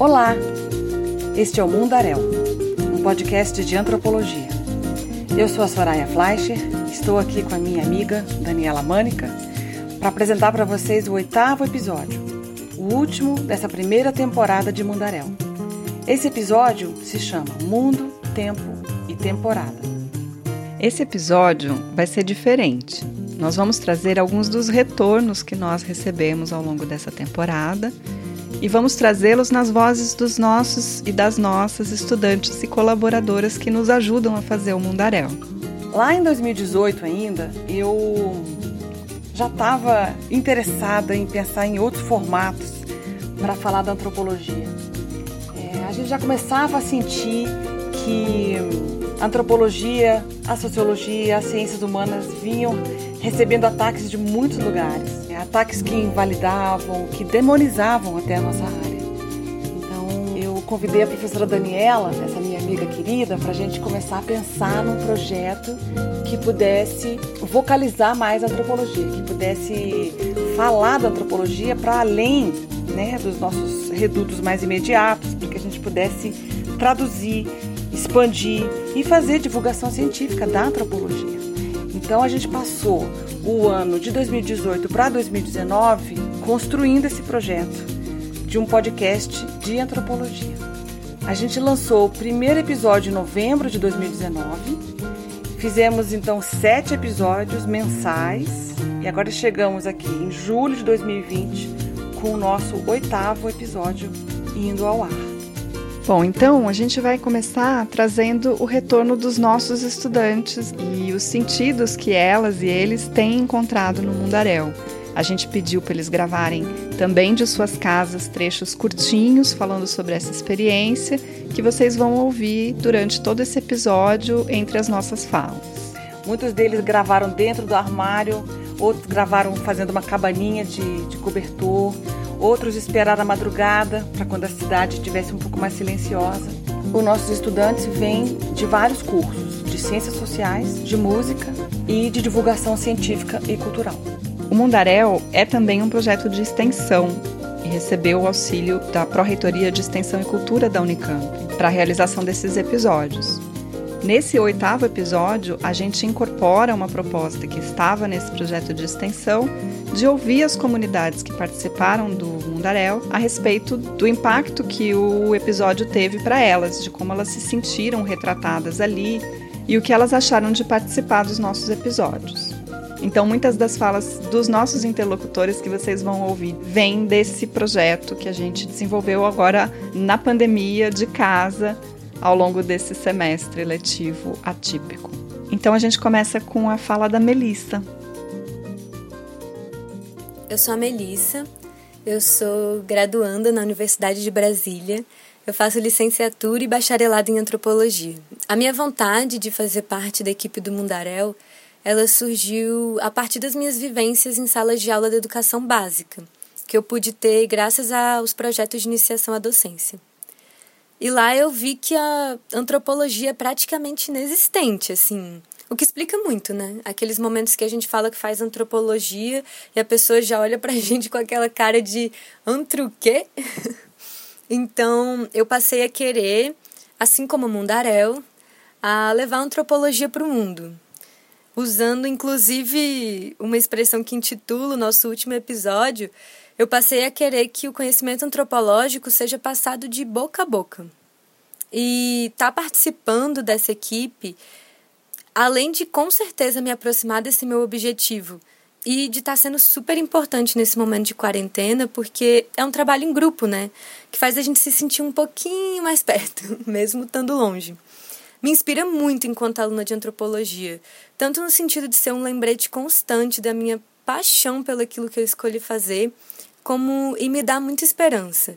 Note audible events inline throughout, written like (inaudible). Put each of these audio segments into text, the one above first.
Olá! Este é o Mundaréu, um podcast de antropologia. Eu sou a Soraya Fleischer, estou aqui com a minha amiga Daniela Mânica para apresentar para vocês o oitavo episódio, o último dessa primeira temporada de Mundaréu. Esse episódio se chama Mundo, Tempo e Temporada. Esse episódio vai ser diferente. Nós vamos trazer alguns dos retornos que nós recebemos ao longo dessa temporada e vamos trazê-los nas vozes dos nossos e das nossas estudantes e colaboradoras que nos ajudam a fazer o Mundaréu. Lá em 2018 ainda, eu já estava interessada em pensar em outros formatos para falar da antropologia. É, a gente já começava a sentir que a antropologia, a sociologia, as ciências humanas vinham recebendo ataques de muitos lugares. Né? Ataques que invalidavam, que demonizavam até a nossa área. Então eu convidei a professora Daniela, essa minha amiga querida, para a gente começar a pensar num projeto que pudesse vocalizar mais a antropologia, que pudesse falar da antropologia para além né, dos nossos redutos mais imediatos, para que a gente pudesse traduzir, expandir e fazer divulgação científica da antropologia. Então a gente passou o ano de 2018 para 2019 construindo esse projeto de um podcast de antropologia. A gente lançou o primeiro episódio em novembro de 2019. Fizemos então sete episódios mensais e agora chegamos aqui em julho de 2020 com o nosso oitavo episódio indo ao ar. Bom, então a gente vai começar trazendo o retorno dos nossos estudantes e os sentidos que elas e eles têm encontrado no Mundaréu. A gente pediu para eles gravarem também de suas casas trechos curtinhos falando sobre essa experiência que vocês vão ouvir durante todo esse episódio entre as nossas falas. Muitos deles gravaram dentro do armário, outros gravaram fazendo uma cabaninha de, de cobertor, outros esperaram a madrugada para quando a cidade estivesse um pouco mais silenciosa. Os nossos estudantes vêm de vários cursos, de ciências sociais, de música e de divulgação científica e cultural. O Mundaréu é também um projeto de extensão e recebeu o auxílio da Pró-Reitoria de Extensão e Cultura da Unicamp para a realização desses episódios. Nesse oitavo episódio, a gente incorpora uma proposta que estava nesse projeto de extensão de ouvir as comunidades que participaram do Mundaréu a respeito do impacto que o episódio teve para elas, de como elas se sentiram retratadas ali e o que elas acharam de participar dos nossos episódios. Então, muitas das falas dos nossos interlocutores que vocês vão ouvir vêm desse projeto que a gente desenvolveu agora na pandemia de casa ao longo desse semestre letivo atípico. Então a gente começa com a fala da Melissa. Eu sou a Melissa, eu sou graduanda na Universidade de Brasília. Eu faço licenciatura e bacharelado em antropologia. A minha vontade de fazer parte da equipe do Mundaréu, ela surgiu a partir das minhas vivências em salas de aula de educação básica, que eu pude ter graças aos projetos de iniciação à docência. E lá eu vi que a antropologia é praticamente inexistente, assim. O que explica muito, né? Aqueles momentos que a gente fala que faz antropologia e a pessoa já olha pra (laughs) gente com aquela cara de antro quê? (laughs) então, eu passei a querer, assim como Mundaréu, a levar a antropologia para o mundo. Usando, inclusive, uma expressão que intitula o nosso último episódio, eu passei a querer que o conhecimento antropológico seja passado de boca a boca. E estar tá participando dessa equipe, além de com certeza me aproximar desse meu objetivo e de estar tá sendo super importante nesse momento de quarentena, porque é um trabalho em grupo, né? Que faz a gente se sentir um pouquinho mais (laughs) perto, mesmo estando longe. Me inspira muito enquanto aluna de antropologia, tanto no sentido de ser um lembrete constante da minha paixão pelo aquilo que eu escolhi fazer como e me dá muita esperança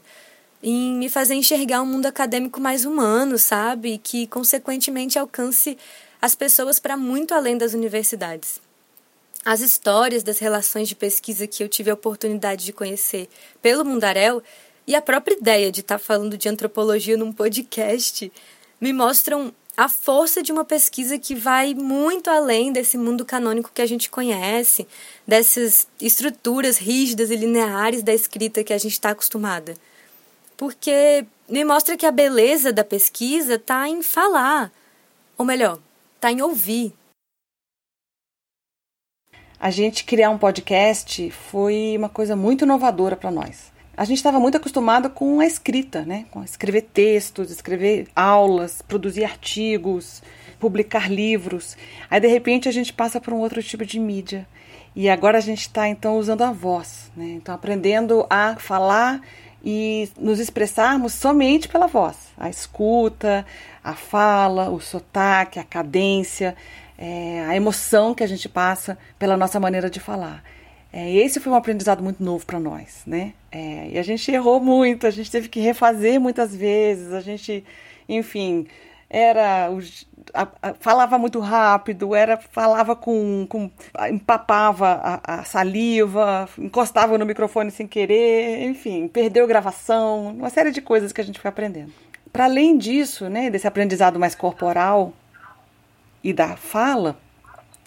em me fazer enxergar um mundo acadêmico mais humano, sabe? Que consequentemente alcance as pessoas para muito além das universidades. As histórias das relações de pesquisa que eu tive a oportunidade de conhecer pelo Mundaréu e a própria ideia de estar tá falando de antropologia num podcast me mostram a força de uma pesquisa que vai muito além desse mundo canônico que a gente conhece, dessas estruturas rígidas e lineares da escrita que a gente está acostumada. Porque me mostra que a beleza da pesquisa está em falar, ou melhor, está em ouvir. A gente criar um podcast foi uma coisa muito inovadora para nós. A gente estava muito acostumado com a escrita, né? Com escrever textos, escrever aulas, produzir artigos, publicar livros. Aí de repente a gente passa para um outro tipo de mídia. E agora a gente está então usando a voz, né? Então aprendendo a falar e nos expressarmos somente pela voz, a escuta, a fala, o sotaque, a cadência, é, a emoção que a gente passa pela nossa maneira de falar. É, esse foi um aprendizado muito novo para nós, né? É, e a gente errou muito, a gente teve que refazer muitas vezes, a gente, enfim, era a, a, falava muito rápido, era falava com, com empapava a, a, saliva, encostava no microfone sem querer, enfim, perdeu gravação, uma série de coisas que a gente foi aprendendo. Para além disso, né, desse aprendizado mais corporal e da fala,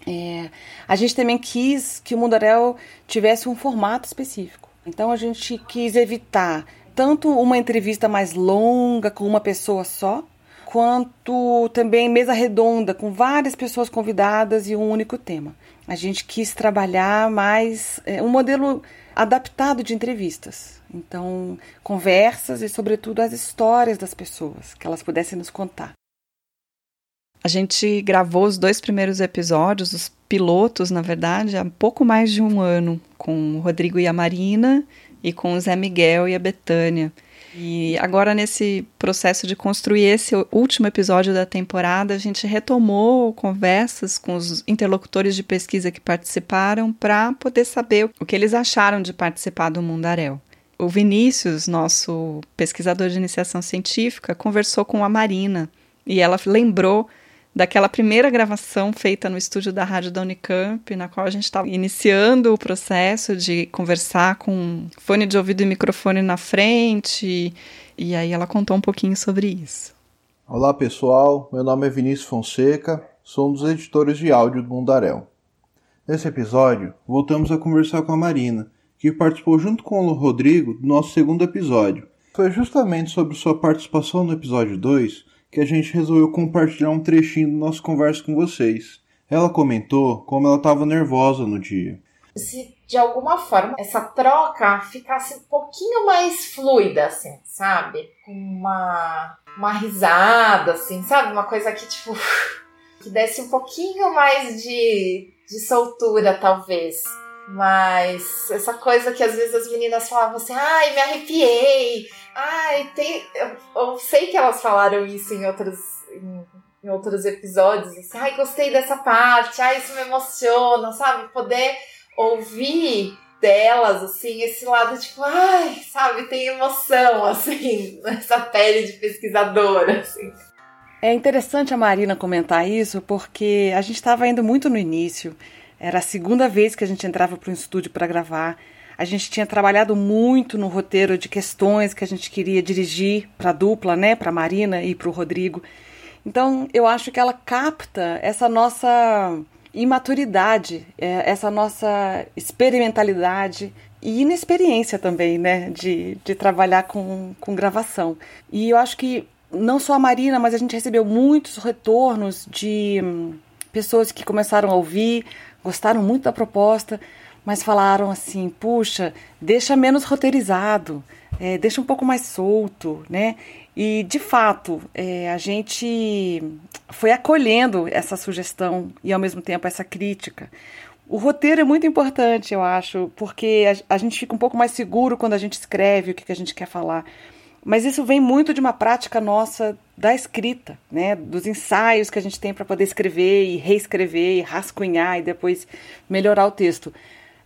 é, a gente também quis que o Mundarel tivesse um formato específico. Então a gente quis evitar tanto uma entrevista mais longa com uma pessoa só, quanto também mesa redonda com várias pessoas convidadas e um único tema. A gente quis trabalhar mais é, um modelo adaptado de entrevistas. Então, conversas e, sobretudo, as histórias das pessoas, que elas pudessem nos contar. A gente gravou os dois primeiros episódios, os pilotos, na verdade, há pouco mais de um ano, com o Rodrigo e a Marina e com o Zé Miguel e a Betânia. E agora, nesse processo de construir esse último episódio da temporada, a gente retomou conversas com os interlocutores de pesquisa que participaram para poder saber o que eles acharam de participar do Mundaréu. O Vinícius, nosso pesquisador de iniciação científica, conversou com a Marina e ela lembrou daquela primeira gravação feita no estúdio da rádio da Unicamp, na qual a gente estava iniciando o processo de conversar com fone de ouvido e microfone na frente. E aí ela contou um pouquinho sobre isso. Olá pessoal, meu nome é Vinícius Fonseca, sou um dos editores de áudio do Mundaréu. Nesse episódio, voltamos a conversar com a Marina, que participou junto com o Rodrigo do nosso segundo episódio. Foi justamente sobre sua participação no episódio 2 que a gente resolveu compartilhar um trechinho da nossa conversa com vocês. Ela comentou como ela estava nervosa no dia. Se de alguma forma essa troca ficasse um pouquinho mais fluida, assim, sabe? Com uma, uma risada, assim, sabe? Uma coisa que, tipo, (laughs) que desse um pouquinho mais de, de soltura, talvez. Mas essa coisa que às vezes as meninas falavam assim, ai, me arrepiei, ai, tem. Eu, eu sei que elas falaram isso em outros, em, em, outros episódios, assim, ai, gostei dessa parte, ai, isso me emociona, sabe? Poder ouvir delas, assim, esse lado, tipo, ai, sabe, tem emoção, assim, (laughs) nessa pele de pesquisadora, assim. É interessante a Marina comentar isso porque a gente estava indo muito no início era a segunda vez que a gente entrava para um estúdio para gravar. A gente tinha trabalhado muito no roteiro de questões que a gente queria dirigir para a dupla, né, para Marina e para o Rodrigo. Então, eu acho que ela capta essa nossa imaturidade, é, essa nossa experimentalidade e inexperiência também, né, de, de trabalhar com, com gravação. E eu acho que não só a Marina, mas a gente recebeu muitos retornos de hum, pessoas que começaram a ouvir, gostaram muito da proposta, mas falaram assim: puxa, deixa menos roteirizado, é, deixa um pouco mais solto, né? E de fato, é, a gente foi acolhendo essa sugestão e ao mesmo tempo essa crítica. O roteiro é muito importante, eu acho, porque a, a gente fica um pouco mais seguro quando a gente escreve o que, que a gente quer falar. Mas isso vem muito de uma prática nossa da escrita, né? Dos ensaios que a gente tem para poder escrever e reescrever e rascunhar e depois melhorar o texto.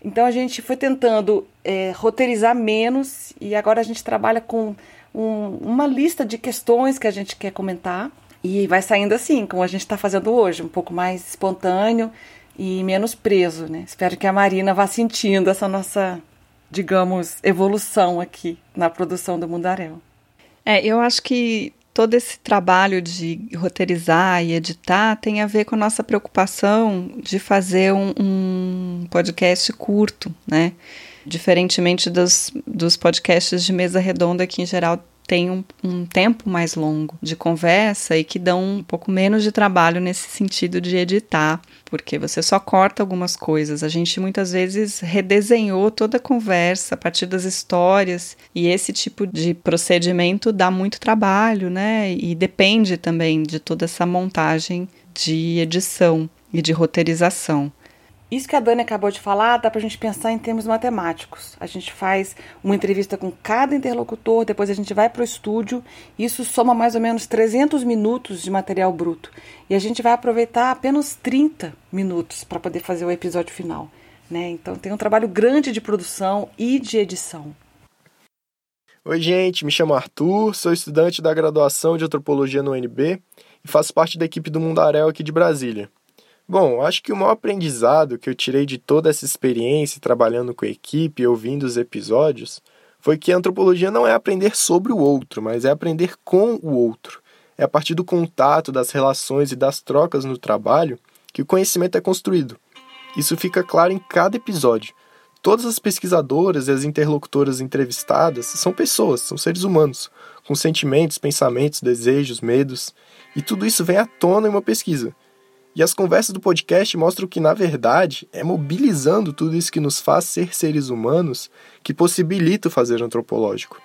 Então a gente foi tentando é, roteirizar menos e agora a gente trabalha com um, uma lista de questões que a gente quer comentar e vai saindo assim, como a gente está fazendo hoje, um pouco mais espontâneo e menos preso, né? Espero que a Marina vá sentindo essa nossa, digamos, evolução aqui na produção do Mundaréu. É, eu acho que todo esse trabalho de roteirizar e editar tem a ver com a nossa preocupação de fazer um, um podcast curto, né? Diferentemente dos, dos podcasts de mesa redonda, que em geral têm um, um, tempo mais longo de conversa e que dão um pouco menos de trabalho nesse sentido de editar, porque você só corta algumas coisas. A gente muitas vezes redesenhou toda a conversa a partir das histórias e esse tipo de procedimento dá muito trabalho, né? E depende também de toda essa montagem de edição e de roteirização. Isso que a Dani acabou de falar dá para a gente pensar em termos matemáticos. A gente faz uma entrevista com cada interlocutor, depois a gente vai para o estúdio, isso soma mais ou menos 300 minutos de material bruto. E a gente vai aproveitar apenas 30 minutos para poder fazer o episódio final. Né? Então tem um trabalho grande de produção e de edição. Oi, gente, me chamo Arthur, sou estudante da graduação de antropologia no UNB e faço parte da equipe do Mundaréu aqui de Brasília. Bom, acho que o maior aprendizado que eu tirei de toda essa experiência trabalhando com a equipe ouvindo os episódios foi que a antropologia não é aprender sobre o outro, mas é aprender com o outro. É a partir do contato, das relações e das trocas no trabalho que o conhecimento é construído. Isso fica claro em cada episódio. Todas as pesquisadoras e as interlocutoras entrevistadas são pessoas, são seres humanos, com sentimentos, pensamentos, desejos, medos, e tudo isso vem à tona em uma pesquisa. E as conversas do podcast mostram que, na verdade, é mobilizando tudo isso que nos faz ser seres humanos que possibilita o fazer antropológico.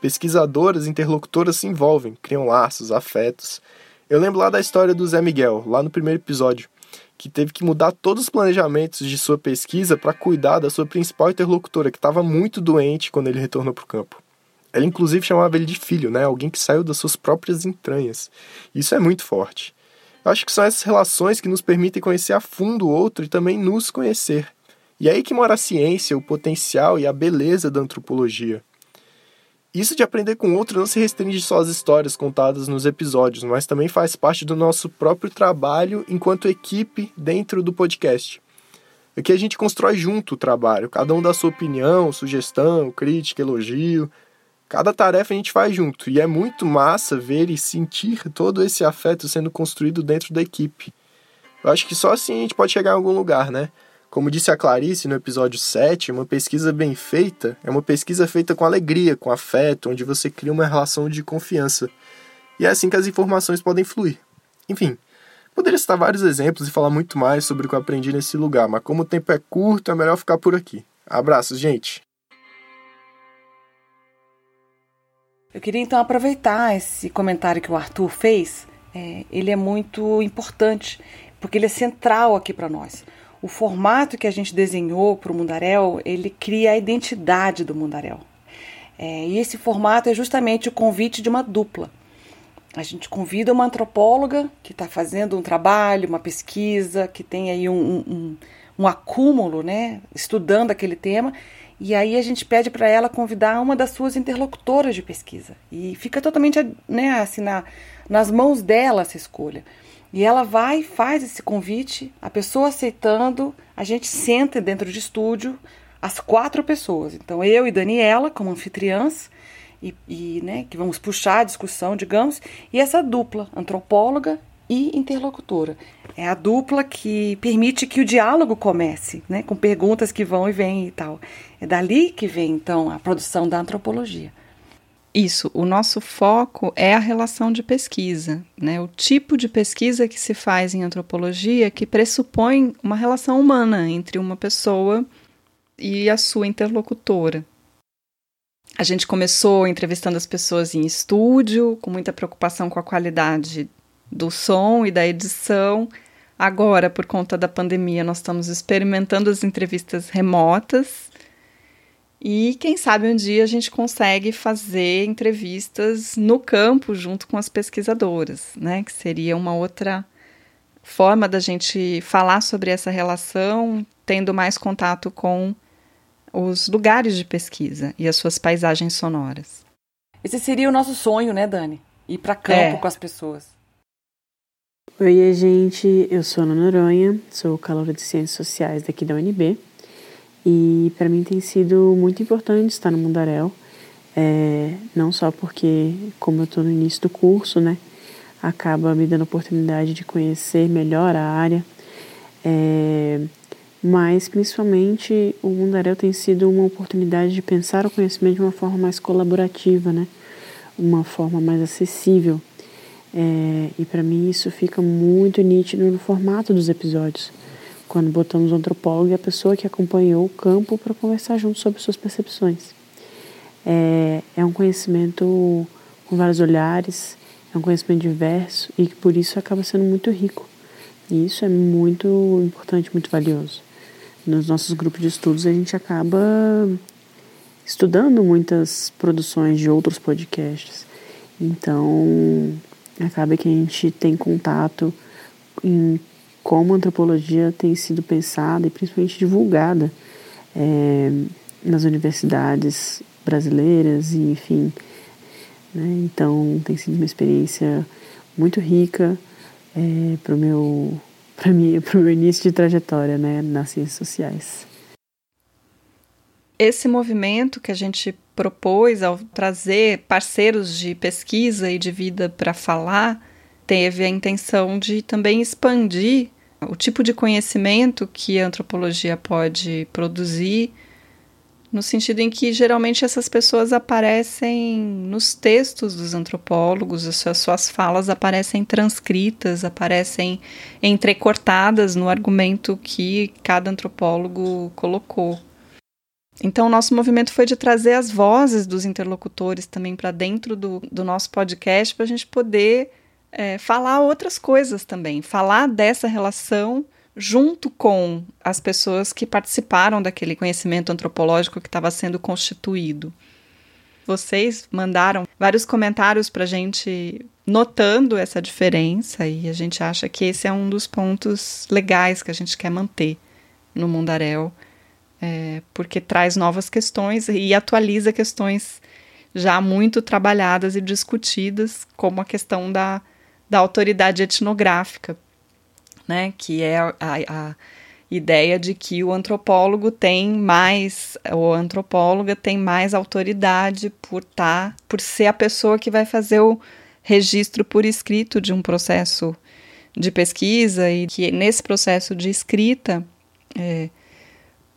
Pesquisadoras interlocutoras se envolvem, criam laços, afetos. Eu lembro lá da história do Zé Miguel, lá no primeiro episódio, que teve que mudar todos os planejamentos de sua pesquisa para cuidar da sua principal interlocutora, que estava muito doente quando ele retornou para o campo. Ela, inclusive, chamava ele de filho, né? alguém que saiu das suas próprias entranhas. Isso é muito forte. Eu acho que são essas relações que nos permitem conhecer a fundo o outro e também nos conhecer. E é aí que mora a ciência, o potencial e a beleza da antropologia. Isso de aprender com o outro não se restringe só às histórias contadas nos episódios, mas também faz parte do nosso próprio trabalho enquanto equipe dentro do podcast. Aqui a gente constrói junto o trabalho, cada um dá sua opinião, sugestão, crítica, elogio, Cada tarefa a gente faz junto e é muito massa ver e sentir todo esse afeto sendo construído dentro da equipe. Eu acho que só assim a gente pode chegar em algum lugar, né? Como disse a Clarice no episódio 7, uma pesquisa bem feita é uma pesquisa feita com alegria, com afeto, onde você cria uma relação de confiança. E é assim que as informações podem fluir. Enfim, poderia citar vários exemplos e falar muito mais sobre o que eu aprendi nesse lugar, mas como o tempo é curto, é melhor ficar por aqui. Abraços, gente! Eu queria então aproveitar esse comentário que o Arthur fez. É, ele é muito importante, porque ele é central aqui para nós. O formato que a gente desenhou para o Mundaréu, ele cria a identidade do Mundaréu. É, e esse formato é justamente o convite de uma dupla. A gente convida uma antropóloga que está fazendo um trabalho, uma pesquisa, que tem aí um, um, um acúmulo, né, estudando aquele tema, e aí a gente pede para ela convidar uma das suas interlocutoras de pesquisa. E fica totalmente né, assim, na, nas mãos dela essa escolha. E ela vai faz esse convite, a pessoa aceitando, a gente senta dentro de estúdio, as quatro pessoas. Então, eu e Daniela, como anfitriãs, e, e né, que vamos puxar a discussão, digamos, e essa dupla, antropóloga e interlocutora. É a dupla que permite que o diálogo comece, né, com perguntas que vão e vêm e tal. É dali que vem, então, a produção da antropologia. Isso, o nosso foco é a relação de pesquisa, né? o tipo de pesquisa que se faz em antropologia que pressupõe uma relação humana entre uma pessoa e a sua interlocutora. A gente começou entrevistando as pessoas em estúdio, com muita preocupação com a qualidade do som e da edição. Agora, por conta da pandemia, nós estamos experimentando as entrevistas remotas. E quem sabe um dia a gente consegue fazer entrevistas no campo junto com as pesquisadoras, né? Que seria uma outra forma da gente falar sobre essa relação, tendo mais contato com os lugares de pesquisa e as suas paisagens sonoras. Esse seria o nosso sonho, né, Dani? Ir para campo é. com as pessoas. Oi, gente. Eu sou Ana Noronha, sou caloura de Ciências Sociais daqui da UNB e para mim tem sido muito importante estar no Mundaréu, é, não só porque, como eu estou no início do curso, né, acaba me dando a oportunidade de conhecer melhor a área, é, mas principalmente o Mundaréu tem sido uma oportunidade de pensar o conhecimento de uma forma mais colaborativa, né? uma forma mais acessível. É, e para mim isso fica muito nítido no formato dos episódios, quando botamos o antropólogo e a pessoa que acompanhou o campo para conversar junto sobre suas percepções. É, é um conhecimento com vários olhares, é um conhecimento diverso e que por isso acaba sendo muito rico. E isso é muito importante, muito valioso. Nos nossos grupos de estudos a gente acaba estudando muitas produções de outros podcasts. Então, acaba que a gente tem contato em como a antropologia tem sido pensada e principalmente divulgada é, nas universidades brasileiras e enfim. Né? Então, tem sido uma experiência muito rica é, para o meu, (laughs) meu início de trajetória né, nas ciências sociais. Esse movimento que a gente propôs ao trazer parceiros de pesquisa e de vida para falar teve a intenção de também expandir o tipo de conhecimento que a antropologia pode produzir, no sentido em que geralmente essas pessoas aparecem nos textos dos antropólogos, as suas falas aparecem transcritas, aparecem entrecortadas no argumento que cada antropólogo colocou. Então, o nosso movimento foi de trazer as vozes dos interlocutores também para dentro do, do nosso podcast, para a gente poder é, falar outras coisas também, falar dessa relação junto com as pessoas que participaram daquele conhecimento antropológico que estava sendo constituído. Vocês mandaram vários comentários para a gente notando essa diferença e a gente acha que esse é um dos pontos legais que a gente quer manter no Mundaréu é, porque traz novas questões e atualiza questões já muito trabalhadas e discutidas, como a questão da, da autoridade etnográfica, né, que é a, a ideia de que o antropólogo tem mais, ou a antropóloga tem mais autoridade por tá, por ser a pessoa que vai fazer o registro por escrito de um processo de pesquisa e que nesse processo de escrita é,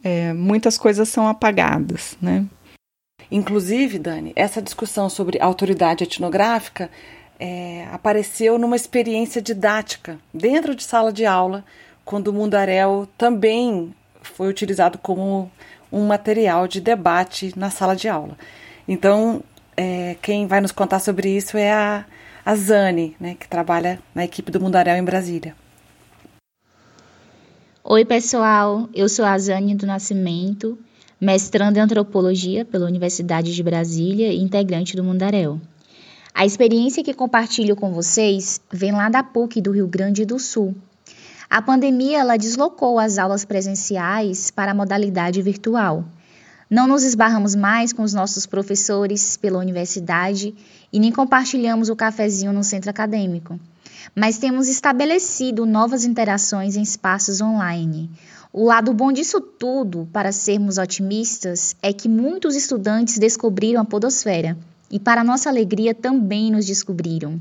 é, muitas coisas são apagadas, né? Inclusive, Dani, essa discussão sobre autoridade etnográfica é, apareceu numa experiência didática dentro de sala de aula, quando o mundaréu também foi utilizado como um material de debate na sala de aula. Então, é, quem vai nos contar sobre isso é a, a Zane, né, que trabalha na equipe do Mundaréu em Brasília. Oi, pessoal. Eu sou a Zane do Nascimento, mestrando em antropologia pela Universidade de Brasília e integrante do Mundaréu. A experiência que compartilho com vocês vem lá da PUC do Rio Grande do Sul. A pandemia ela deslocou as aulas presenciais para a modalidade virtual. Não nos esbarramos mais com os nossos professores pela universidade e nem compartilhamos o cafezinho no centro acadêmico mas temos estabelecido novas interações em espaços online. O lado bom disso tudo, para sermos otimistas, é que muitos estudantes descobriram a Podosfera e, para nossa alegria, também nos descobriram.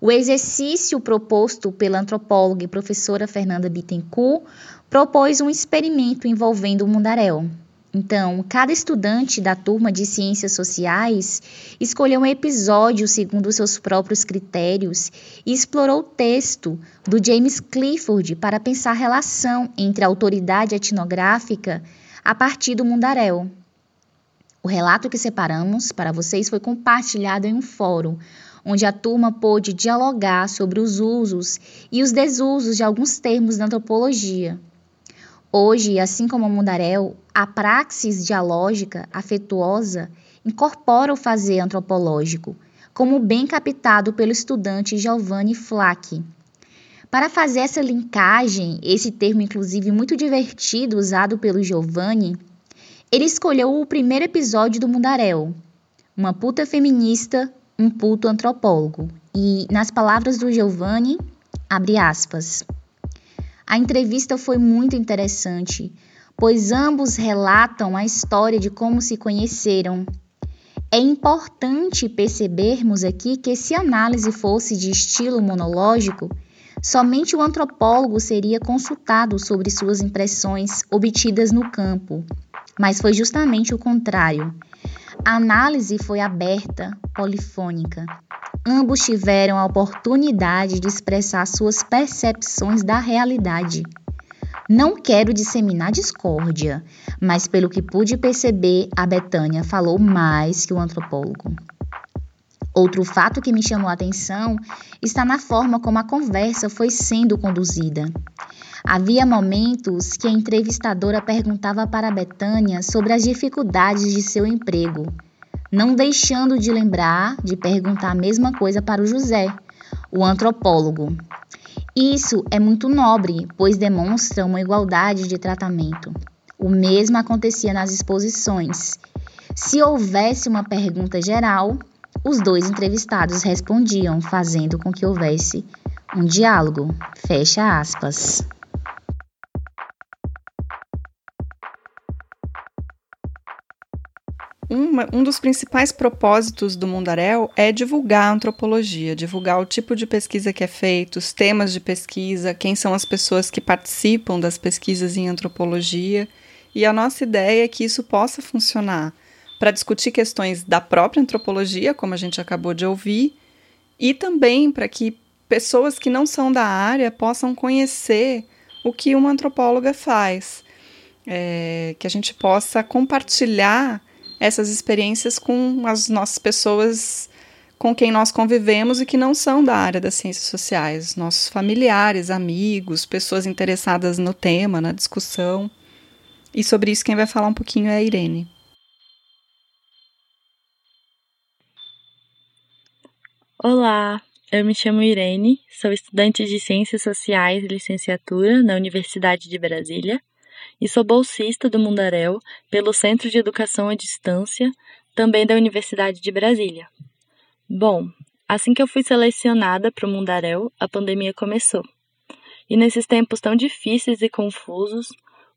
O exercício proposto pela antropóloga e professora Fernanda Bittencourt propôs um experimento envolvendo o mundaréu. Então, cada estudante da turma de Ciências Sociais escolheu um episódio segundo seus próprios critérios e explorou o texto do James Clifford para pensar a relação entre a autoridade etnográfica a partir do mundaréu. O relato que separamos para vocês foi compartilhado em um fórum, onde a turma pôde dialogar sobre os usos e os desusos de alguns termos da antropologia. Hoje, assim como o Mundaréu, a praxis dialógica afetuosa incorpora o fazer antropológico, como bem captado pelo estudante Giovanni Flack. Para fazer essa linkagem, esse termo inclusive muito divertido usado pelo Giovanni, ele escolheu o primeiro episódio do Mundaréu, uma puta feminista, um puto antropólogo. E, nas palavras do Giovanni, abre aspas. A entrevista foi muito interessante, pois ambos relatam a história de como se conheceram. É importante percebermos aqui que se a análise fosse de estilo monológico, somente o antropólogo seria consultado sobre suas impressões obtidas no campo, mas foi justamente o contrário. A análise foi aberta polifônica. Ambos tiveram a oportunidade de expressar suas percepções da realidade. Não quero disseminar discórdia, mas pelo que pude perceber, a Betânia falou mais que o antropólogo. Outro fato que me chamou a atenção está na forma como a conversa foi sendo conduzida. Havia momentos que a entrevistadora perguntava para Betânia sobre as dificuldades de seu emprego, não deixando de lembrar de perguntar a mesma coisa para o José, o antropólogo. Isso é muito nobre, pois demonstra uma igualdade de tratamento. O mesmo acontecia nas exposições. Se houvesse uma pergunta geral, os dois entrevistados respondiam, fazendo com que houvesse um diálogo. Fecha aspas. Um dos principais propósitos do Mundaréu é divulgar a antropologia, divulgar o tipo de pesquisa que é feito, os temas de pesquisa, quem são as pessoas que participam das pesquisas em antropologia. E a nossa ideia é que isso possa funcionar para discutir questões da própria antropologia, como a gente acabou de ouvir, e também para que pessoas que não são da área possam conhecer o que uma antropóloga faz, é, que a gente possa compartilhar essas experiências com as nossas pessoas com quem nós convivemos e que não são da área das ciências sociais, nossos familiares, amigos, pessoas interessadas no tema, na discussão. E sobre isso quem vai falar um pouquinho é a Irene. Olá, eu me chamo Irene, sou estudante de Ciências Sociais Licenciatura na Universidade de Brasília e sou bolsista do Mundaréu pelo Centro de Educação à Distância, também da Universidade de Brasília. Bom, assim que eu fui selecionada para o Mundaréu, a pandemia começou. E nesses tempos tão difíceis e confusos,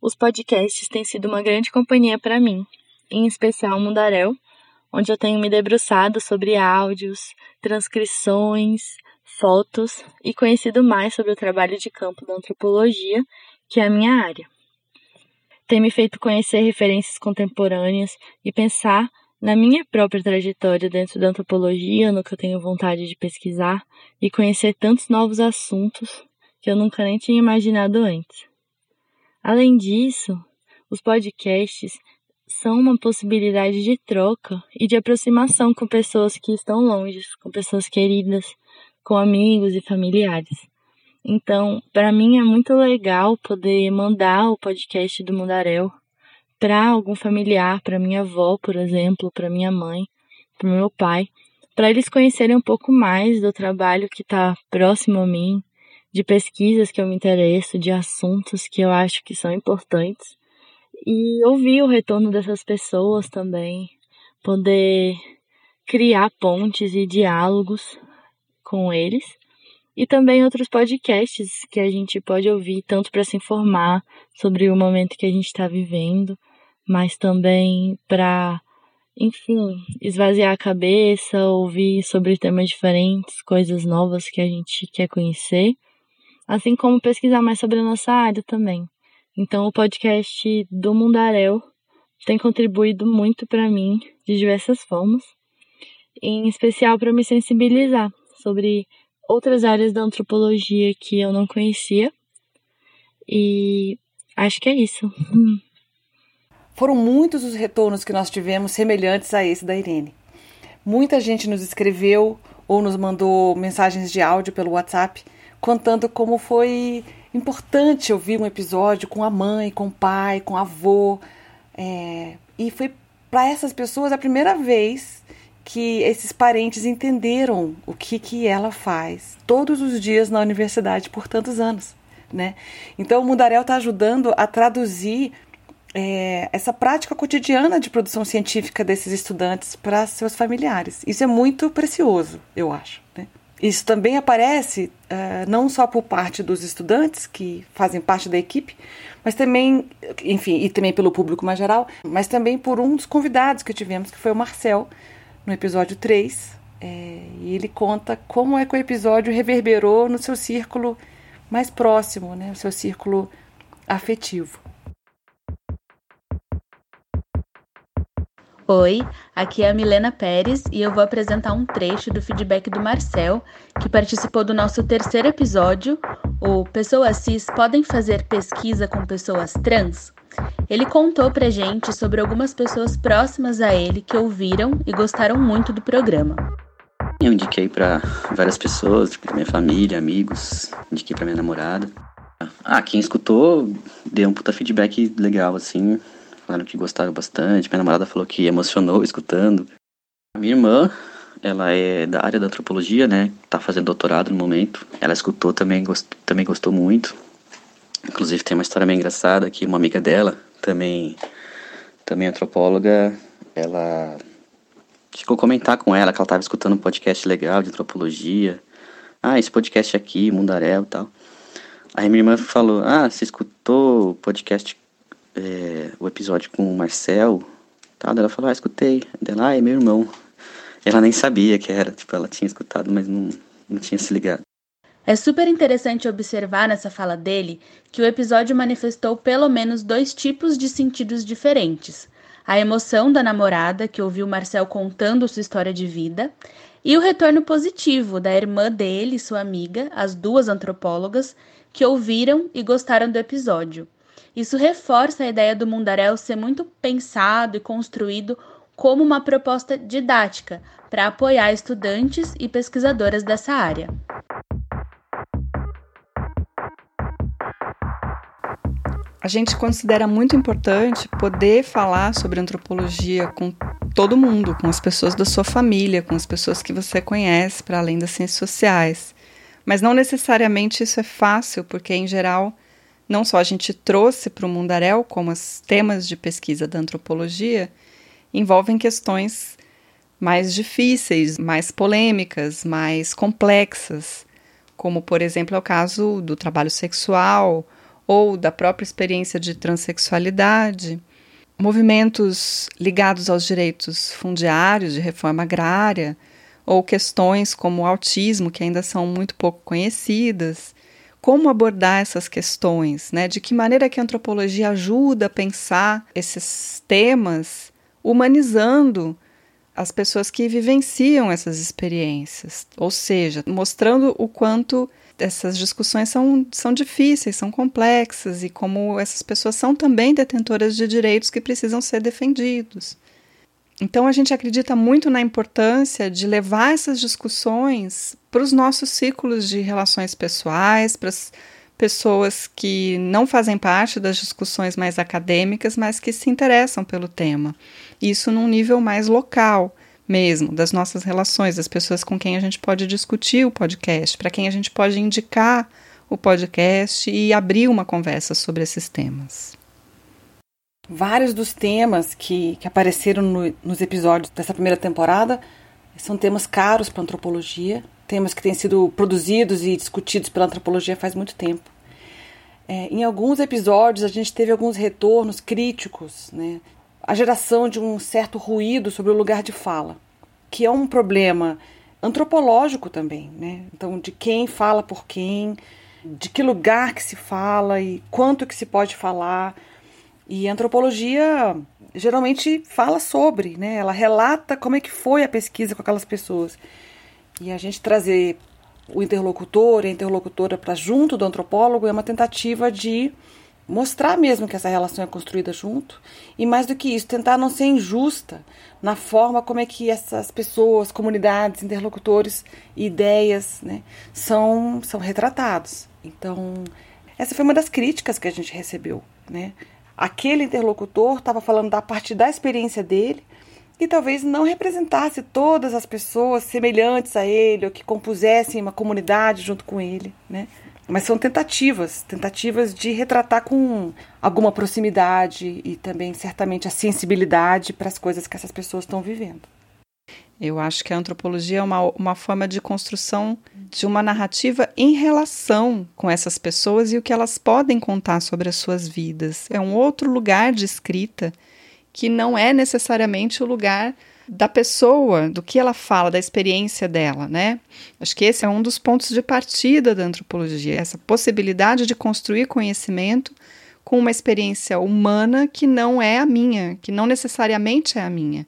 os podcasts têm sido uma grande companhia para mim, em especial o Mundaréu, onde eu tenho me debruçado sobre áudios, transcrições, fotos e conhecido mais sobre o trabalho de campo da antropologia, que é a minha área tem me feito conhecer referências contemporâneas e pensar na minha própria trajetória dentro da antropologia, no que eu tenho vontade de pesquisar e conhecer tantos novos assuntos que eu nunca nem tinha imaginado antes. Além disso, os podcasts são uma possibilidade de troca e de aproximação com pessoas que estão longe, com pessoas queridas, com amigos e familiares. Então, para mim é muito legal poder mandar o podcast do Mundaréu para algum familiar, para minha avó, por exemplo, para minha mãe, para meu pai, para eles conhecerem um pouco mais do trabalho que está próximo a mim, de pesquisas que eu me interesso, de assuntos que eu acho que são importantes e ouvir o retorno dessas pessoas também, poder criar pontes e diálogos com eles e também outros podcasts que a gente pode ouvir tanto para se informar sobre o momento que a gente está vivendo, mas também para, enfim, esvaziar a cabeça, ouvir sobre temas diferentes, coisas novas que a gente quer conhecer, assim como pesquisar mais sobre a nossa área também. Então, o podcast do Mundaréu tem contribuído muito para mim de diversas formas, em especial para me sensibilizar sobre outras áreas da antropologia que eu não conhecia. E acho que é isso. (laughs) Foram muitos os retornos que nós tivemos semelhantes a esse da Irene. Muita gente nos escreveu ou nos mandou mensagens de áudio pelo WhatsApp contando como foi importante ouvir um episódio com a mãe, com o pai, com o avô. É, e foi para essas pessoas a primeira vez que esses parentes entenderam o que, que ela faz todos os dias na universidade por tantos anos. Né? Então, o Mundarel está ajudando a traduzir é, essa prática cotidiana de produção científica desses estudantes para seus familiares. Isso é muito precioso, eu acho. Né? Isso também aparece uh, não só por parte dos estudantes que fazem parte da equipe, mas também, enfim, e também pelo público mais geral, mas também por um dos convidados que tivemos, que foi o Marcel, no episódio 3, é, e ele conta como é que o episódio reverberou no seu círculo mais próximo, né, o seu círculo afetivo. Oi, aqui é a Milena Pérez e eu vou apresentar um trecho do feedback do Marcel, que participou do nosso terceiro episódio, o Pessoas Cis podem fazer pesquisa com pessoas trans? Ele contou pra gente sobre algumas pessoas próximas a ele que ouviram e gostaram muito do programa. Eu indiquei para várias pessoas, pra minha família, amigos, indiquei para minha namorada. Ah, quem escutou deu um puta feedback legal, assim, falaram que gostaram bastante. Minha namorada falou que emocionou (laughs) escutando. A minha irmã, ela é da área da antropologia, né? Tá fazendo doutorado no momento. Ela escutou também, gost, também gostou muito. Inclusive tem uma história meio engraçada que uma amiga dela, também, também antropóloga, ela ficou comentar com ela que ela estava escutando um podcast legal de antropologia. Ah, esse podcast aqui, Mundaréu e tal. Aí minha irmã falou, ah, você escutou o podcast é, o episódio com o Marcel, tal, ela falou, ah, escutei. Ela, ah, é meu irmão. Ela nem sabia que era, tipo, ela tinha escutado, mas não, não tinha se ligado. É super interessante observar nessa fala dele que o episódio manifestou pelo menos dois tipos de sentidos diferentes. A emoção da namorada, que ouviu Marcel contando sua história de vida, e o retorno positivo da irmã dele, sua amiga, as duas antropólogas, que ouviram e gostaram do episódio. Isso reforça a ideia do Mundaréu ser muito pensado e construído como uma proposta didática para apoiar estudantes e pesquisadoras dessa área. A gente considera muito importante poder falar sobre antropologia com todo mundo, com as pessoas da sua família, com as pessoas que você conhece, para além das ciências sociais. Mas não necessariamente isso é fácil, porque em geral não só a gente trouxe para o Mundaréu, como os temas de pesquisa da antropologia, envolvem questões mais difíceis, mais polêmicas, mais complexas, como, por exemplo, é o caso do trabalho sexual ou da própria experiência de transexualidade, movimentos ligados aos direitos fundiários de reforma agrária, ou questões como o autismo, que ainda são muito pouco conhecidas, como abordar essas questões, né? De que maneira que a antropologia ajuda a pensar esses temas, humanizando as pessoas que vivenciam essas experiências, ou seja, mostrando o quanto essas discussões são, são difíceis, são complexas e como essas pessoas são também detentoras de direitos que precisam ser defendidos. Então a gente acredita muito na importância de levar essas discussões para os nossos ciclos de relações pessoais, para as pessoas que não fazem parte das discussões mais acadêmicas, mas que se interessam pelo tema. Isso num nível mais local mesmo, das nossas relações, das pessoas com quem a gente pode discutir o podcast, para quem a gente pode indicar o podcast e abrir uma conversa sobre esses temas. Vários dos temas que, que apareceram no, nos episódios dessa primeira temporada são temas caros para a antropologia, temas que têm sido produzidos e discutidos pela antropologia faz muito tempo. É, em alguns episódios a gente teve alguns retornos críticos, né? A geração de um certo ruído sobre o lugar de fala, que é um problema antropológico também, né? Então, de quem fala por quem, de que lugar que se fala e quanto que se pode falar. E a antropologia geralmente fala sobre, né? Ela relata como é que foi a pesquisa com aquelas pessoas. E a gente trazer o interlocutor e a interlocutora para junto do antropólogo é uma tentativa de mostrar mesmo que essa relação é construída junto e mais do que isso, tentar não ser injusta na forma como é que essas pessoas, comunidades, interlocutores ideias, né, são são retratados. Então, essa foi uma das críticas que a gente recebeu, né? aquele interlocutor estava falando da parte da experiência dele e talvez não representasse todas as pessoas semelhantes a ele ou que compusessem uma comunidade junto com ele, né? Mas são tentativas, tentativas de retratar com alguma proximidade e também certamente a sensibilidade para as coisas que essas pessoas estão vivendo. Eu acho que a antropologia é uma, uma forma de construção de uma narrativa em relação com essas pessoas e o que elas podem contar sobre as suas vidas. É um outro lugar de escrita que não é necessariamente o lugar da pessoa, do que ela fala, da experiência dela, né? Acho que esse é um dos pontos de partida da antropologia, essa possibilidade de construir conhecimento com uma experiência humana que não é a minha, que não necessariamente é a minha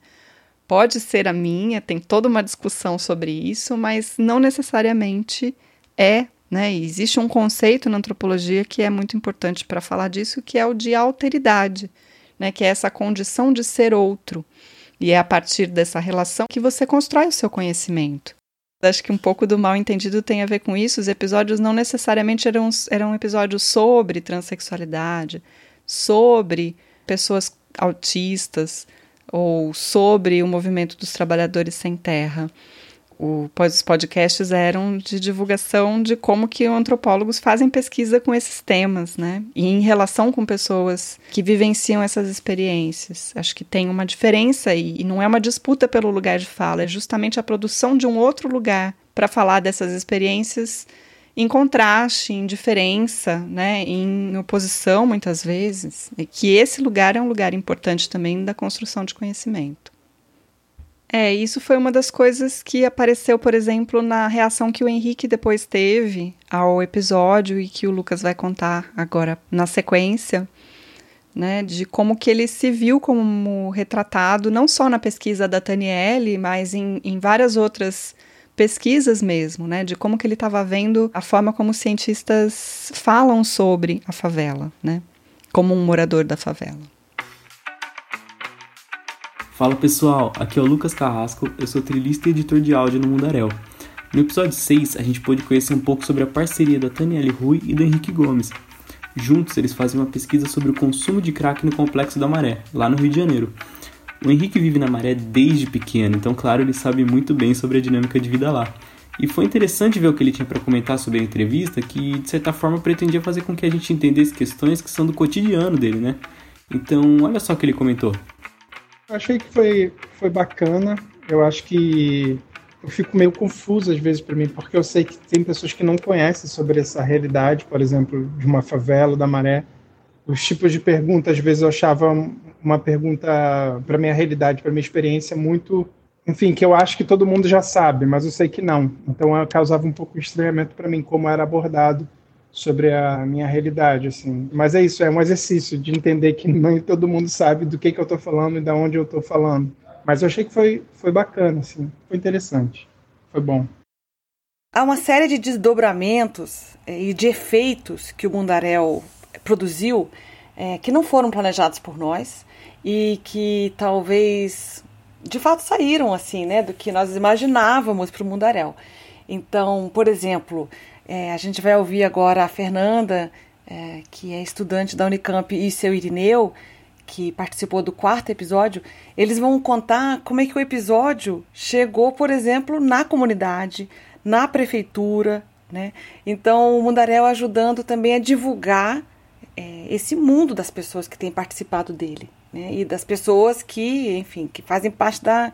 Pode ser a minha, tem toda uma discussão sobre isso, mas não necessariamente é. Né? E existe um conceito na antropologia que é muito importante para falar disso, que é o de alteridade, né? que é essa condição de ser outro. E é a partir dessa relação que você constrói o seu conhecimento. Acho que um pouco do mal entendido tem a ver com isso. Os episódios não necessariamente eram, eram episódios sobre transexualidade, sobre pessoas autistas ou sobre o movimento dos trabalhadores sem terra os podcasts eram de divulgação de como que antropólogos fazem pesquisa com esses temas, né? E em relação com pessoas que vivenciam essas experiências. Acho que tem uma diferença e, e não é uma disputa pelo lugar de fala, é justamente a produção de um outro lugar para falar dessas experiências em contraste, em diferença, né, em oposição muitas vezes, e que esse lugar é um lugar importante também da construção de conhecimento. É, isso foi uma das coisas que apareceu, por exemplo, na reação que o Henrique depois teve ao episódio e que o Lucas vai contar agora na sequência, né, de como que ele se viu como retratado, não só na pesquisa da Taniele, mas em, em várias outras pesquisas mesmo, né, de como que ele estava vendo a forma como os cientistas falam sobre a favela, né, como um morador da favela. Fala pessoal, aqui é o Lucas Carrasco, eu sou trilhista e editor de áudio no Mundaréu. No episódio 6, a gente pôde conhecer um pouco sobre a parceria da Taniele Rui e do Henrique Gomes. Juntos, eles fazem uma pesquisa sobre o consumo de crack no Complexo da Maré, lá no Rio de Janeiro. O Henrique vive na Maré desde pequeno, então, claro, ele sabe muito bem sobre a dinâmica de vida lá. E foi interessante ver o que ele tinha para comentar sobre a entrevista, que de certa forma pretendia fazer com que a gente entendesse questões que são do cotidiano dele, né? Então, olha só o que ele comentou. Achei que foi, foi bacana. Eu acho que eu fico meio confuso às vezes para mim, porque eu sei que tem pessoas que não conhecem sobre essa realidade, por exemplo, de uma favela, da maré. Os tipos de perguntas, às vezes eu achava uma pergunta para minha realidade, para minha experiência muito, enfim, que eu acho que todo mundo já sabe, mas eu sei que não. Então causava um pouco de estranhamento para mim como era abordado sobre a minha realidade, assim. Mas é isso, é um exercício de entender que (laughs) nem todo mundo sabe do que, que eu estou falando e de onde eu estou falando. Mas eu achei que foi, foi bacana, assim, foi interessante, foi bom. Há uma série de desdobramentos eh, e de efeitos que o Mundarel produziu é, que não foram planejados por nós e que talvez de fato saíram assim, né, do que nós imaginávamos para o Mundarel. Então, por exemplo, é, a gente vai ouvir agora a Fernanda, é, que é estudante da Unicamp, e seu Irineu, que participou do quarto episódio. Eles vão contar como é que o episódio chegou, por exemplo, na comunidade, na prefeitura. Né? Então, o Mundarel ajudando também a divulgar é, esse mundo das pessoas que têm participado dele. Né? E das pessoas que, enfim, que fazem parte da,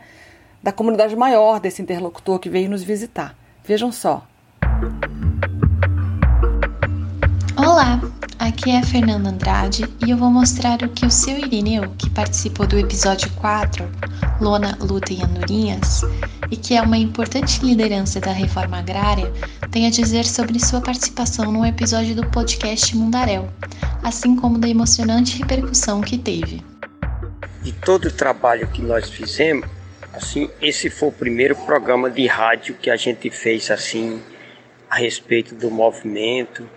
da comunidade maior desse interlocutor que veio nos visitar. Vejam só. Olá, aqui é a Fernanda Andrade e eu vou mostrar o que o seu Irineu, que participou do episódio 4, Lona, Luta e Andorinhas, e que é uma importante liderança da reforma agrária, tem a dizer sobre sua participação no episódio do podcast Mundaréu, assim como da emocionante repercussão que teve. De todo o trabalho que nós fizemos, assim, esse foi o primeiro programa de rádio que a gente fez assim a respeito do movimento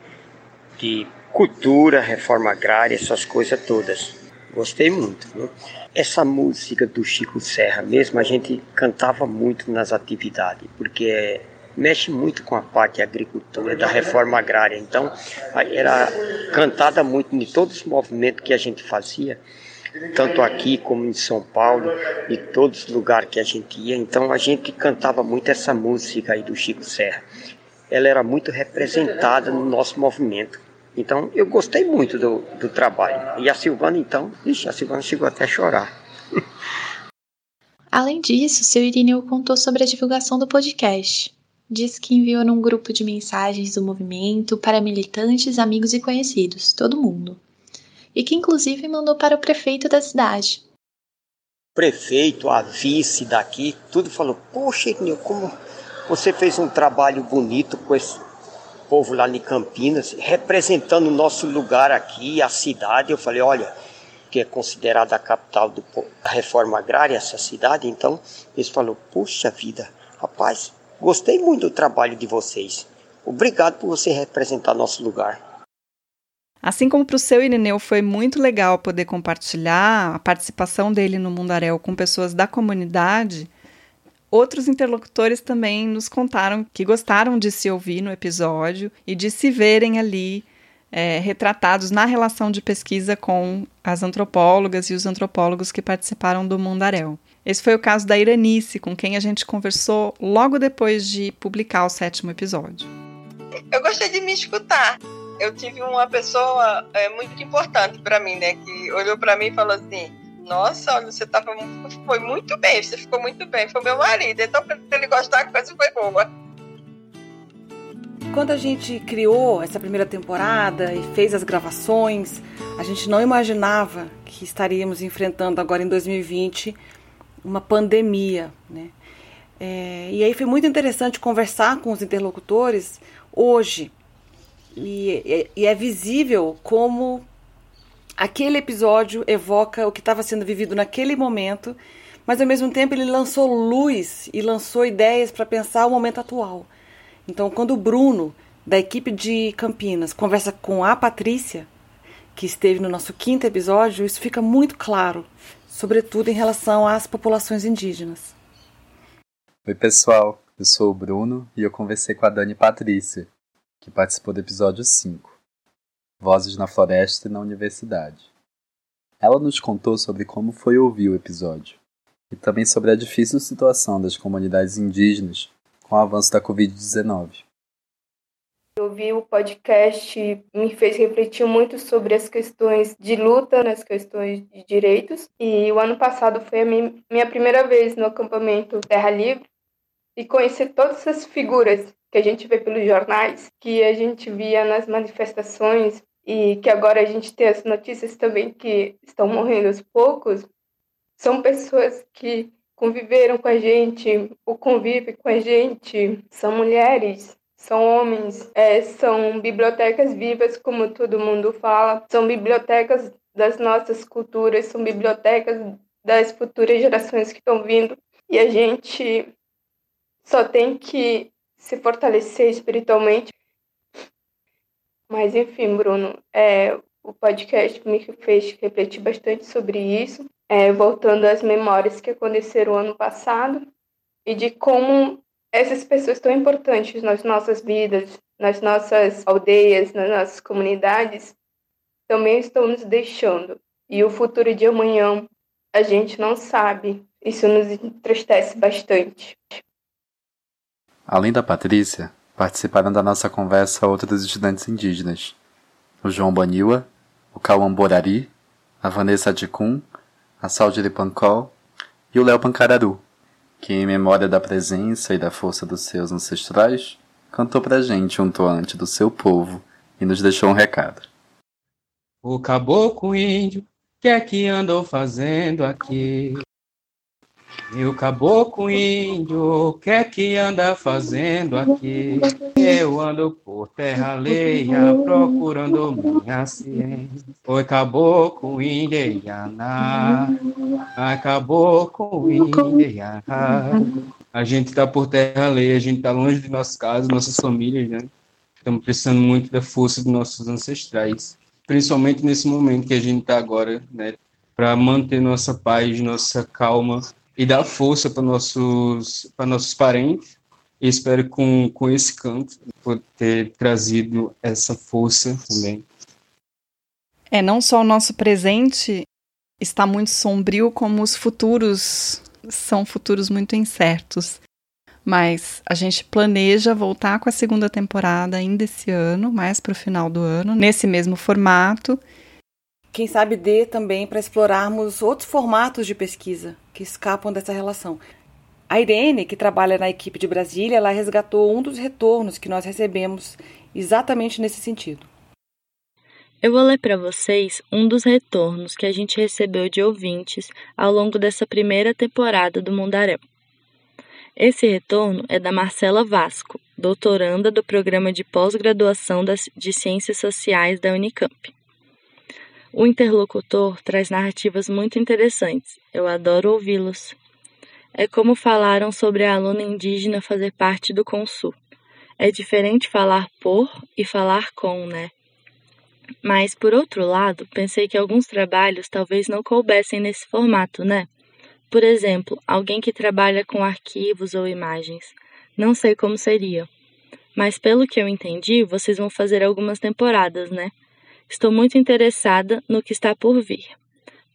de cultura, reforma agrária, essas coisas todas. Gostei muito. Viu? Essa música do Chico Serra mesmo, a gente cantava muito nas atividades, porque mexe muito com a parte da agricultura, da reforma agrária. Então, era cantada muito em todos os movimentos que a gente fazia, tanto aqui como em São Paulo, e todos os lugares que a gente ia. Então, a gente cantava muito essa música aí do Chico Serra. Ela era muito representada no nosso movimento. Então eu gostei muito do, do trabalho. E a Silvana, então, ixi, a Silvana chegou até a chorar. (laughs) Além disso, seu Irineu contou sobre a divulgação do podcast. Disse que enviou num grupo de mensagens do movimento para militantes, amigos e conhecidos, todo mundo. E que inclusive mandou para o prefeito da cidade. O prefeito, a vice daqui, tudo falou: Poxa, Irineu, como você fez um trabalho bonito com esse povo lá em Campinas, representando o nosso lugar aqui, a cidade. Eu falei, olha, porque é considerada a capital do, da reforma agrária, essa cidade. Então, eles falaram: Puxa vida, rapaz, gostei muito do trabalho de vocês. Obrigado por você representar nosso lugar. Assim como para o seu Irineu foi muito legal poder compartilhar a participação dele no Mundaréu com pessoas da comunidade, outros interlocutores também nos contaram que gostaram de se ouvir no episódio e de se verem ali é, retratados na relação de pesquisa com as antropólogas e os antropólogos que participaram do Mundaréu. Esse foi o caso da Iranice, com quem a gente conversou logo depois de publicar o sétimo episódio. Eu gostei de me escutar eu tive uma pessoa é, muito importante para mim, né? Que olhou para mim e falou assim: Nossa, olha, você tava, foi muito bem, você ficou muito bem. Foi meu marido, então ele gostar, a coisa foi boa. Quando a gente criou essa primeira temporada e fez as gravações, a gente não imaginava que estaríamos enfrentando agora em 2020 uma pandemia, né? É, e aí foi muito interessante conversar com os interlocutores hoje, e, e é visível como aquele episódio evoca o que estava sendo vivido naquele momento, mas ao mesmo tempo ele lançou luz e lançou ideias para pensar o momento atual. Então, quando o Bruno, da equipe de Campinas, conversa com a Patrícia, que esteve no nosso quinto episódio, isso fica muito claro, sobretudo em relação às populações indígenas. Oi, pessoal. Eu sou o Bruno e eu conversei com a Dani Patrícia, que participou do episódio 5, Vozes na Floresta e na Universidade. Ela nos contou sobre como foi ouvir o episódio e também sobre a difícil situação das comunidades indígenas com o avanço da Covid-19. Ouvir o podcast me fez refletir muito sobre as questões de luta, nas questões de direitos. E o ano passado foi a minha primeira vez no acampamento Terra Livre e conhecer todas essas figuras que a gente vê pelos jornais, que a gente via nas manifestações e que agora a gente tem as notícias também que estão morrendo aos poucos, são pessoas que conviveram com a gente, ou convivem com a gente, são mulheres, são homens, é, são bibliotecas vivas, como todo mundo fala, são bibliotecas das nossas culturas, são bibliotecas das futuras gerações que estão vindo, e a gente só tem que se fortalecer espiritualmente. Mas enfim, Bruno, é, o podcast me fez refletir bastante sobre isso, é, voltando às memórias que aconteceram ano passado e de como essas pessoas tão importantes nas nossas vidas, nas nossas aldeias, nas nossas comunidades, também estão nos deixando. E o futuro de amanhã a gente não sabe. Isso nos entristece bastante. Além da Patrícia, participaram da nossa conversa outros estudantes indígenas. O João Baniwa, o Cauã Borari, a Vanessa Adicum, a Saudiri Pancol e o Léo Pancararu, que em memória da presença e da força dos seus ancestrais, cantou pra gente um toante do seu povo e nos deixou um recado. O caboclo índio, que é que andou fazendo aqui? E o caboclo índio, o que é que anda fazendo aqui? Eu ando por terra alheia, procurando minha ciência. Oi, caboclo indiana, acabou com indiana. A gente tá por terra alheia, a gente tá longe de nossas casas, nossas famílias, né? Estamos precisando muito da força dos nossos ancestrais, principalmente nesse momento que a gente tá agora, né? Para manter nossa paz, nossa calma e dar força para nossos, para nossos parentes. E espero com, com esse canto poder ter trazido essa força também. É, não só o nosso presente está muito sombrio, como os futuros são futuros muito incertos. Mas a gente planeja voltar com a segunda temporada ainda esse ano, mais para o final do ano, nesse mesmo formato quem sabe dê também para explorarmos outros formatos de pesquisa que escapam dessa relação. A Irene, que trabalha na equipe de Brasília, ela resgatou um dos retornos que nós recebemos exatamente nesse sentido. Eu vou ler para vocês um dos retornos que a gente recebeu de ouvintes ao longo dessa primeira temporada do Mundaréu. Esse retorno é da Marcela Vasco, doutoranda do programa de pós-graduação de Ciências Sociais da Unicamp. O interlocutor traz narrativas muito interessantes. Eu adoro ouvi-los. É como falaram sobre a aluna indígena fazer parte do Consul. É diferente falar por e falar com, né? Mas, por outro lado, pensei que alguns trabalhos talvez não coubessem nesse formato, né? Por exemplo, alguém que trabalha com arquivos ou imagens. Não sei como seria. Mas, pelo que eu entendi, vocês vão fazer algumas temporadas, né? Estou muito interessada no que está por vir.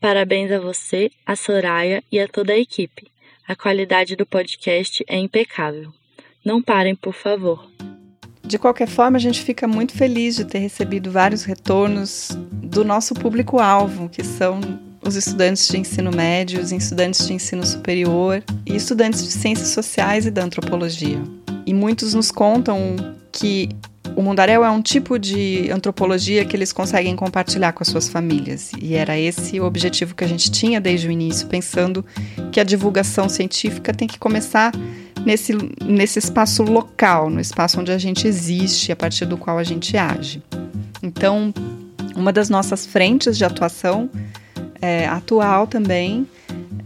Parabéns a você, a Soraya e a toda a equipe. A qualidade do podcast é impecável. Não parem, por favor. De qualquer forma, a gente fica muito feliz de ter recebido vários retornos do nosso público-alvo, que são os estudantes de ensino médio, os estudantes de ensino superior e estudantes de ciências sociais e da antropologia. E muitos nos contam que o Mundaréu é um tipo de antropologia que eles conseguem compartilhar com as suas famílias. E era esse o objetivo que a gente tinha desde o início, pensando que a divulgação científica tem que começar nesse, nesse espaço local, no espaço onde a gente existe, a partir do qual a gente age. Então, uma das nossas frentes de atuação é, atual também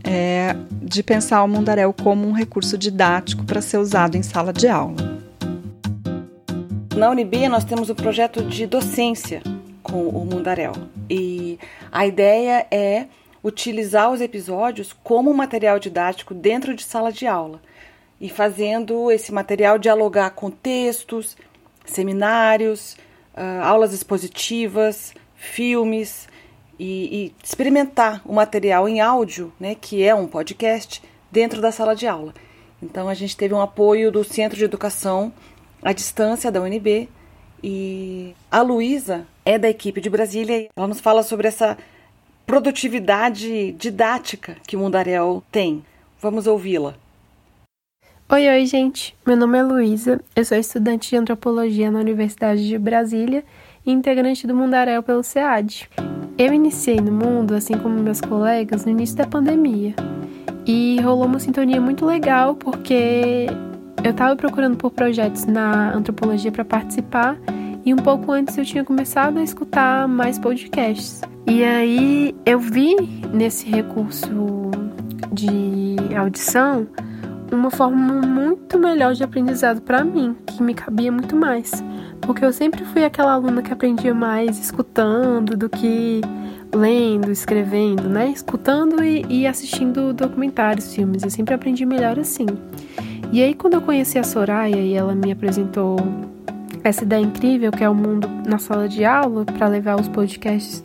é de pensar o Mundaréu como um recurso didático para ser usado em sala de aula. Na Unib nós temos um projeto de docência com o Mundaréu e a ideia é utilizar os episódios como material didático dentro de sala de aula e fazendo esse material dialogar com textos, seminários, uh, aulas expositivas, filmes e, e, experimentar o material em áudio, né, que é um podcast, dentro da sala de aula. Então a gente teve um apoio do Centro de Educação à Distância da UNB e a Luísa é da equipe de Brasília. Ela nos fala sobre essa produtividade didática que o Mundarel tem. Vamos ouvi-la. Oi, oi, gente. Meu nome é Luísa, eu sou estudante de antropologia na Universidade de Brasília e integrante do Mundaréu pelo SEAD. Eu iniciei no mundo, assim como meus colegas, no início da pandemia. E rolou uma sintonia muito legal porque eu estava procurando por projetos na antropologia para participar e um pouco antes eu tinha começado a escutar mais podcasts. E aí eu vi nesse recurso de audição uma forma muito melhor de aprendizado para mim, que me cabia muito mais. Porque eu sempre fui aquela aluna que aprendia mais escutando do que lendo, escrevendo, né? Escutando e, e assistindo documentários, filmes. Eu sempre aprendi melhor assim. E aí, quando eu conheci a Soraya e ela me apresentou essa ideia incrível que é o mundo na sala de aula, para levar os podcasts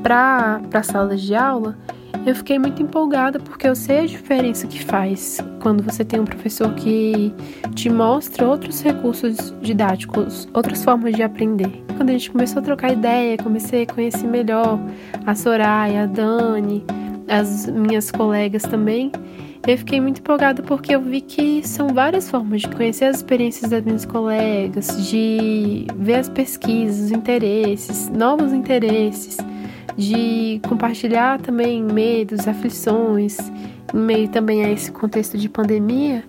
para a sala de aula, eu fiquei muito empolgada porque eu sei a diferença que faz quando você tem um professor que te mostra outros recursos didáticos, outras formas de aprender. Quando a gente começou a trocar ideia, comecei a conhecer melhor a Soraya, a Dani, as minhas colegas também. Eu fiquei muito empolgada porque eu vi que são várias formas de conhecer as experiências das minhas colegas, de ver as pesquisas, os interesses, novos interesses de compartilhar também medos, aflições, em meio também a esse contexto de pandemia,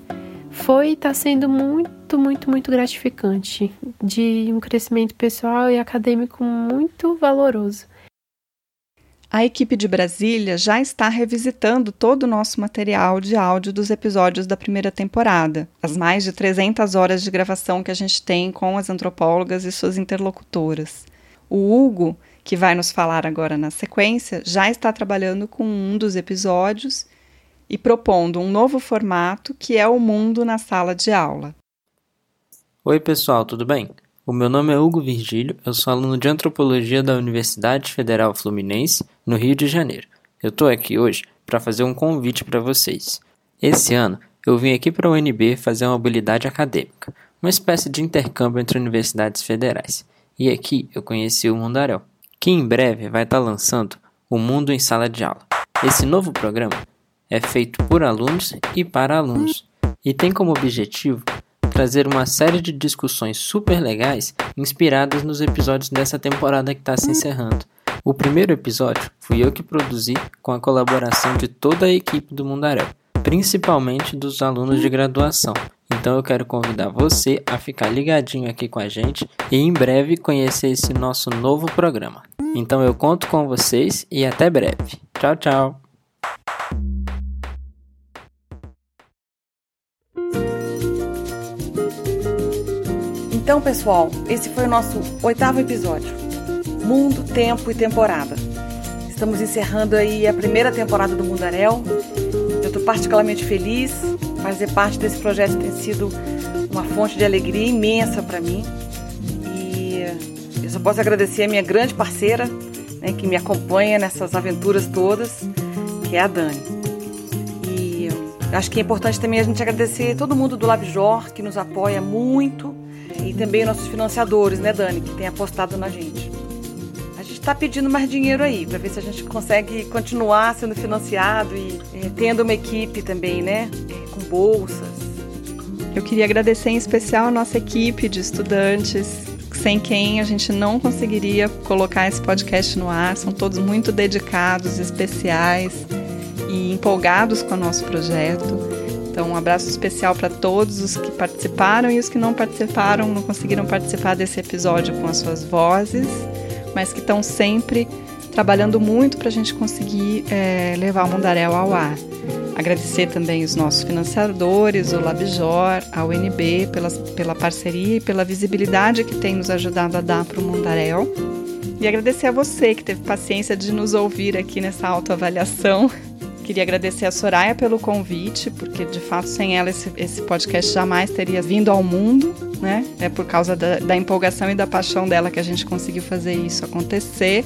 foi está sendo muito, muito, muito gratificante, de um crescimento pessoal e acadêmico muito valoroso. A equipe de Brasília já está revisitando todo o nosso material de áudio dos episódios da primeira temporada, as mais de 300 horas de gravação que a gente tem com as antropólogas e suas interlocutoras. O Hugo que vai nos falar agora na sequência, já está trabalhando com um dos episódios e propondo um novo formato que é o mundo na sala de aula. Oi, pessoal, tudo bem? O meu nome é Hugo Virgílio, eu sou aluno de antropologia da Universidade Federal Fluminense, no Rio de Janeiro. Eu estou aqui hoje para fazer um convite para vocês. Esse ano eu vim aqui para a UNB fazer uma habilidade acadêmica, uma espécie de intercâmbio entre universidades federais. E aqui eu conheci o Mundaréu que em breve vai estar tá lançando O Mundo em Sala de Aula. Esse novo programa é feito por alunos e para alunos e tem como objetivo trazer uma série de discussões super legais inspiradas nos episódios dessa temporada que está se encerrando. O primeiro episódio fui eu que produzi com a colaboração de toda a equipe do Mundaréu, principalmente dos alunos de graduação. Então eu quero convidar você a ficar ligadinho aqui com a gente e em breve conhecer esse nosso novo programa. Então eu conto com vocês e até breve. Tchau, tchau. Então, pessoal, esse foi o nosso oitavo episódio. Mundo, tempo e temporada. Estamos encerrando aí a primeira temporada do Mundaréu. Eu estou particularmente feliz. Fazer parte desse projeto tem sido uma fonte de alegria imensa para mim. E eu só posso agradecer a minha grande parceira, né, que me acompanha nessas aventuras todas, que é a Dani. E acho que é importante também a gente agradecer todo mundo do Labjor, que nos apoia muito e também nossos financiadores, né, Dani, que tem apostado na gente. A gente está pedindo mais dinheiro aí, para ver se a gente consegue continuar sendo financiado e é, tendo uma equipe também, né, é, com bolsas. Eu queria agradecer em especial a nossa equipe de estudantes, sem quem a gente não conseguiria colocar esse podcast no ar. São todos muito dedicados, especiais e empolgados com o nosso projeto. Então, um abraço especial para todos os que participaram e os que não participaram, não conseguiram participar desse episódio com as suas vozes, mas que estão sempre trabalhando muito para a gente conseguir é, levar o Mundaréu ao ar. Agradecer também os nossos financiadores, o Labjor, a UNB, pela, pela parceria e pela visibilidade que tem nos ajudado a dar para o Mundaréu. E agradecer a você que teve paciência de nos ouvir aqui nessa autoavaliação. Queria agradecer a Soraya pelo convite, porque de fato sem ela esse, esse podcast jamais teria vindo ao mundo, né? É por causa da, da empolgação e da paixão dela que a gente conseguiu fazer isso acontecer.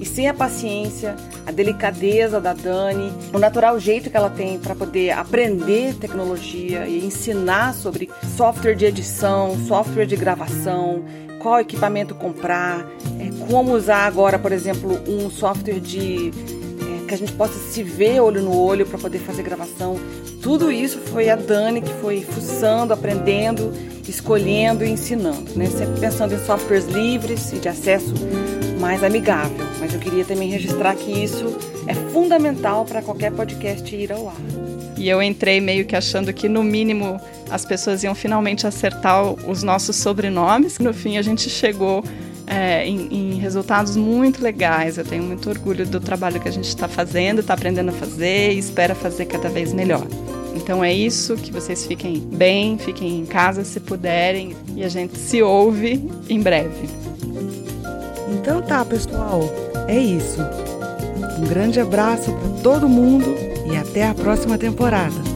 E sem a paciência, a delicadeza da Dani, o natural jeito que ela tem para poder aprender tecnologia e ensinar sobre software de edição, software de gravação, qual equipamento comprar, é, como usar agora, por exemplo, um software de que a gente possa se ver olho no olho para poder fazer gravação. Tudo isso foi a Dani que foi fuçando, aprendendo, escolhendo e ensinando, né? Sempre pensando em softwares livres e de acesso mais amigável. Mas eu queria também registrar que isso é fundamental para qualquer podcast ir ao ar. E eu entrei meio que achando que, no mínimo, as pessoas iam finalmente acertar os nossos sobrenomes. No fim, a gente chegou é, em, em, resultados muito legais. Eu tenho muito orgulho do trabalho que a gente está fazendo, está aprendendo a fazer e espera fazer cada vez melhor. Então é isso, que vocês fiquem bem, fiquem em casa se puderem e a gente se ouve em breve. Então tá, pessoal, é isso. Um grande abraço para todo mundo e até a próxima temporada.